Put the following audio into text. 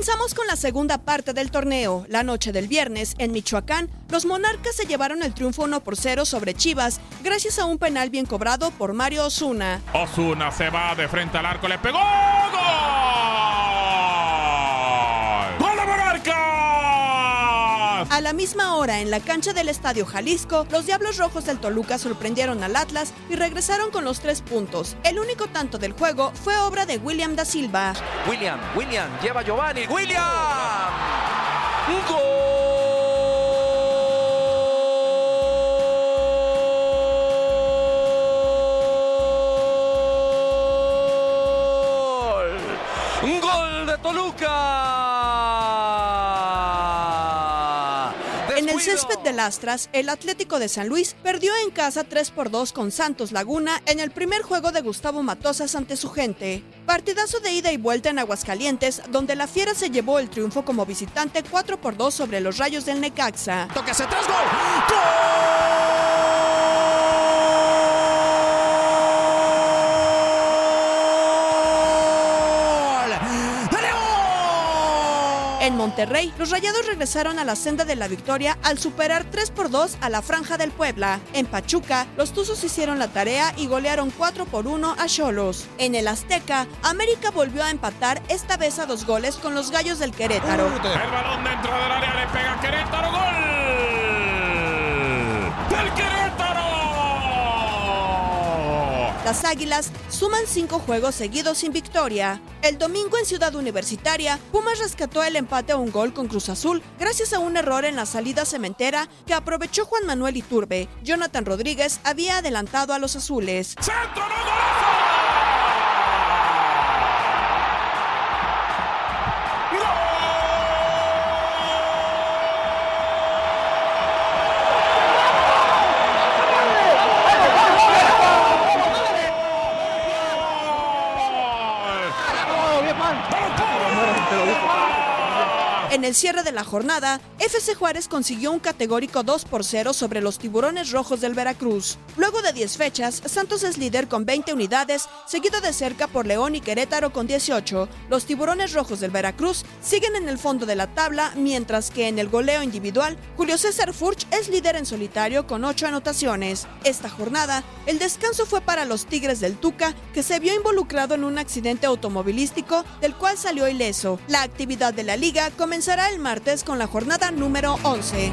Comenzamos con la segunda parte del torneo. La noche del viernes, en Michoacán, los monarcas se llevaron el triunfo 1 por 0 sobre Chivas gracias a un penal bien cobrado por Mario Osuna. Osuna se va de frente al arco, le pegó. A la misma hora, en la cancha del Estadio Jalisco, los Diablos Rojos del Toluca sorprendieron al Atlas y regresaron con los tres puntos. El único tanto del juego fue obra de William da Silva. William, William, lleva Giovanni, William. ¡Gol! En el césped de Lastras, el Atlético de San Luis perdió en casa 3 por 2 con Santos Laguna en el primer juego de Gustavo Matosas ante su gente. Partidazo de ida y vuelta en Aguascalientes, donde la Fiera se llevó el triunfo como visitante 4 por 2 sobre los Rayos del Necaxa. Hacia atrás, gol. ¡Gol! ¡De León! En Monterrey, los Rayados regresaron a la senda de la victoria al superar 3 por 2 a la Franja del Puebla. En Pachuca, los Tuzos hicieron la tarea y golearon 4 por 1 a Cholos. En el Azteca, América volvió a empatar esta vez a dos goles con los Gallos del Querétaro. El balón dentro del área le pega Querétaro. ¡Gol! Las Águilas suman cinco juegos seguidos sin victoria. El domingo en Ciudad Universitaria, Pumas rescató el empate a un gol con Cruz Azul gracias a un error en la salida cementera que aprovechó Juan Manuel Iturbe. Jonathan Rodríguez había adelantado a los azules. ¡Centro, no! El cierre de la jornada, FC Juárez consiguió un categórico 2 por 0 sobre los tiburones rojos del Veracruz. Luego de 10 fechas, Santos es líder con 20 unidades, seguido de cerca por León y Querétaro con 18. Los tiburones rojos del Veracruz siguen en el fondo de la tabla, mientras que en el goleo individual, Julio César Furch es líder en solitario con 8 anotaciones. Esta jornada, el descanso fue para los Tigres del Tuca, que se vio involucrado en un accidente automovilístico del cual salió ileso. La actividad de la liga comenzará el martes con la jornada número 11.